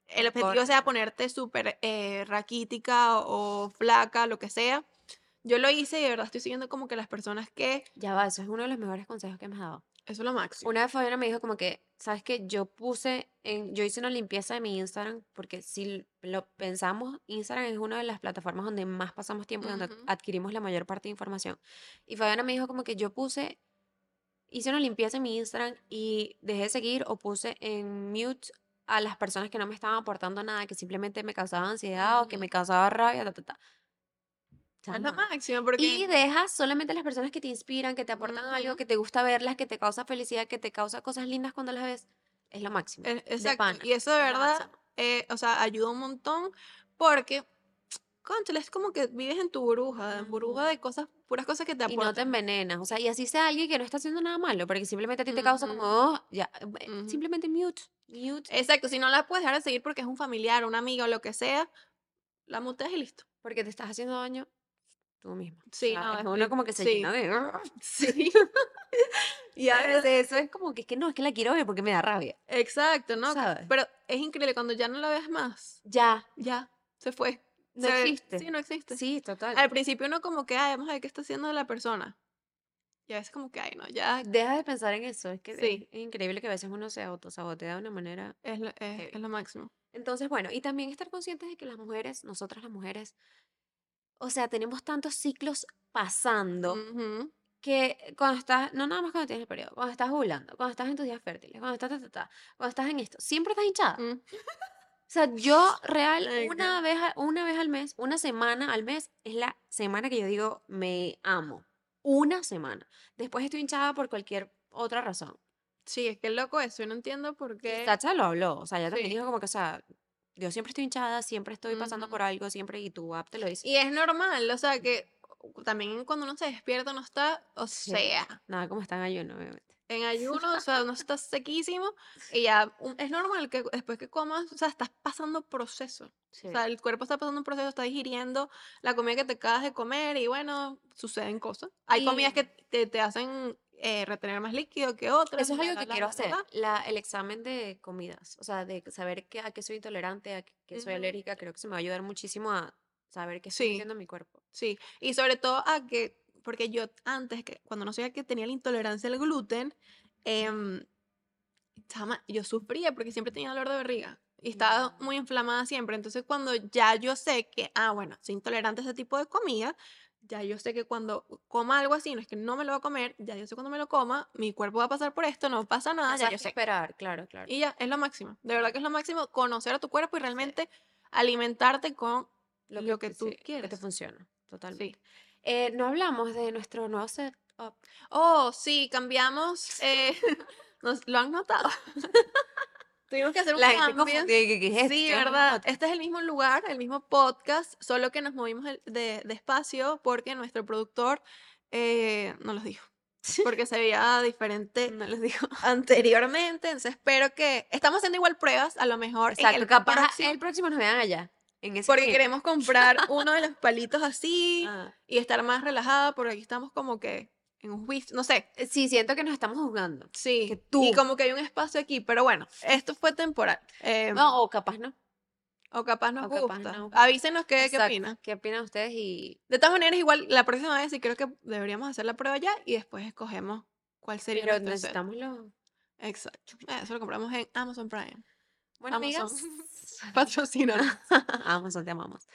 el objetivo sea engorda. ponerte súper eh, raquítica o flaca, lo que sea. Yo lo hice y de verdad estoy siguiendo como que las personas que Ya va, eso es uno de los mejores consejos que me has dado. eso es lo máximo. Una vez Fabiana me dijo como que, ¿sabes qué? Yo puse en, yo hice una limpieza de mi Instagram porque si lo pensamos, Instagram es una de las plataformas donde más pasamos tiempo y donde Ujú, adquirimos la mayor parte de información. Y Fabiana me dijo como que yo puse, hice una limpieza en mi Instagram y dejé de seguir o puse en mute a las personas que no me estaban aportando nada, que simplemente me causaban ansiedad o que me ujú. causaba rabia, ta, ta, ta. Es lo Chama. máximo porque Y dejas solamente las personas que te inspiran, que te aportan algo, ujú, que te gusta verlas, que te causa felicidad, que te causa cosas lindas cuando las ves. Es lo máximo. e- De exacto. Y eso de Es verdad, eh, o sea, ayuda un montón porque, cónchale, es como que vives en tu burbuja, en burbuja de cosas, puras cosas que te Y no te aportan. envenenas. O sea, y así sea alguien que no está haciendo nada malo, porque simplemente a ti te causa como, "Oh", ya, eh, simplemente mute, mute, Exacto, si no la puedes dejar de seguir porque es un familiar, una amiga o lo que sea, la muteas y listo. porque te estás haciendo daño tú mismo. O Sí, sea, no, es uno como que se llena sí, de... sí. Y a veces eso es como que es que no, es que la quiero ver porque me da rabia, Exacto, ¿no? Pero es increíble cuando ya no la ves más, Ya, ya, se fue. No Se, sí, existe. no existe. Sí, total. Al principio uno como que, ay, vamos a ver qué está haciendo la persona. Y a veces como que, ay, no, ya, Deja de pensar en eso, es que sí, es increíble que a veces uno se autosabotea de una manera es lo, es, es lo máximo. Entonces, bueno, y también estar conscientes de que las mujeres, nosotras las mujeres, o sea, tenemos tantos ciclos pasando Ujú, que cuando estás, no nada más cuando tienes el periodo, cuando estás ovulando, cuando estás en tus días fértiles, cuando estás, ta, ta, ta, cuando estás en esto, siempre estás hinchada. Mm. O sea, yo real, Ay, una vez, una vez al mes, una semana al mes, es la semana que yo digo, me amo. Una semana. Después estoy hinchada por cualquier otra razón. Sí, es que es loco eso. Yo no entiendo por Y qué. Sacha lo habló, o sea, ella también Sí. dijo como que, o sea, yo siempre estoy hinchada, siempre estoy pasando Ujú. por algo, siempre, y tu app te lo dice. Y es normal, o sea, que también cuando uno se despierta no está, o Sí. sea, Nada como está en ayuno, obviamente. En ayuno, o sea, no está sequísimo y ya un- es normal que después que comas, o sea, estás pasando proceso. Sí. O sea, el cuerpo está pasando un proceso, está digiriendo la comida que te acabas de comer y bueno, suceden cosas. Hay comidas Y- que te, te hacen eh, retener más líquido que otras. Eso es algo que bla, quiero bla, hacer, la, el examen de comidas, o sea, de saber que, a qué soy intolerante, a qué, soy Ujú. alérgica, creo que se me va a ayudar muchísimo a saber qué estoy Sí. metiendo en mi cuerpo. Sí, y sobre todo a que, porque yo antes, que cuando no sabía que tenía la intolerancia al gluten, chama, yo sufría porque siempre tenía dolor de barriga y estaba muy inflamada siempre. Entonces, cuando ya yo sé que, ah, bueno, soy intolerante a ese tipo de comida, ya yo sé que cuando coma algo así, no es que no me lo va a comer, ya yo sé cuando me lo coma, mi cuerpo va a pasar por esto, no pasa nada, No Ah, ya yo sé. esperar, claro, claro. Y ya, es lo máximo. De verdad que es lo máximo conocer a tu cuerpo y realmente alimentarte con lo que, te- tú sí, que te quieres. funciona, totalmente. Sí. Eh, no hablamos de nuestro nuevo setup. Oh, sí, cambiamos. eh, nos, ¿Lo han notado? Tuvimos que hacer un La gente cambio. ¿qué- qué es esto? Sí, ¿Qué es un verdad. Este es el mismo lugar, el mismo podcast, solo que nos movimos de, de espacio porque nuestro productor eh, no los dijo. Porque se veía diferente No les digo. anteriormente. Entonces espero que. Estamos haciendo igual pruebas, a lo mejor. en Exacto, el capaz próximo, el próximo nos vean allá. En ese porque queremos comprar uno de los palitos así Ah, y estar más relajada, porque aquí estamos como que en un whiff, no sé. eh, Sí, siento que nos estamos jugando. Sí, que y como que hay un espacio aquí, pero bueno, esto fue temporal. eh, No, o capaz no. o capaz nos o capaz gusta. no. Avísenos qué, qué opinan. ¿Qué opinan ustedes? Y De todas maneras, igual la próxima vez sí creo que deberíamos hacer la prueba ya y después escogemos cuál sería pero necesitamos los. Exacto. Eso lo compramos en Amazon Prime. Bueno, Amazon. amigas. Patrocínanos. Amazon, te amamos.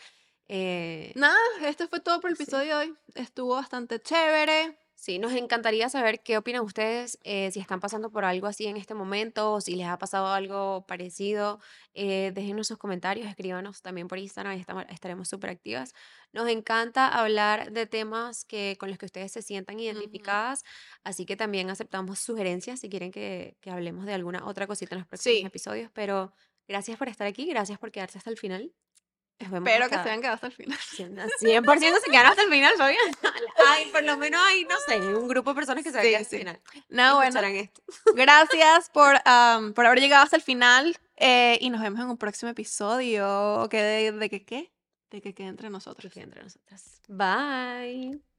Eh, Nada, esto fue todo por el Sí. episodio de hoy. Estuvo bastante chévere. Sí, nos encantaría saber qué opinan ustedes, eh, si están pasando por algo así en este momento o si les ha pasado algo parecido. Eh, déjenos sus comentarios, escríbanos también por Instagram, estamos- estaremos súper activas. Nos encanta hablar de temas que, con los que ustedes se sientan identificadas, así que también aceptamos sugerencias si quieren que, que hablemos de alguna otra cosita en los próximos Sí. episodios. Pero gracias por estar aquí, gracias por quedarse hasta el final. Espero que se hayan quedado hasta el final. 100% se quedaron hasta el final, ¿sabían? Ay, por lo menos hay, no sé, un grupo de personas que se a Sí, quedar hasta el final. Y bueno. esto. Gracias por, am, por haber llegado hasta el final eh, y nos vemos en un próximo episodio. De, de que qué? De que quede entre nosotros. Que entre nosotras. Bye.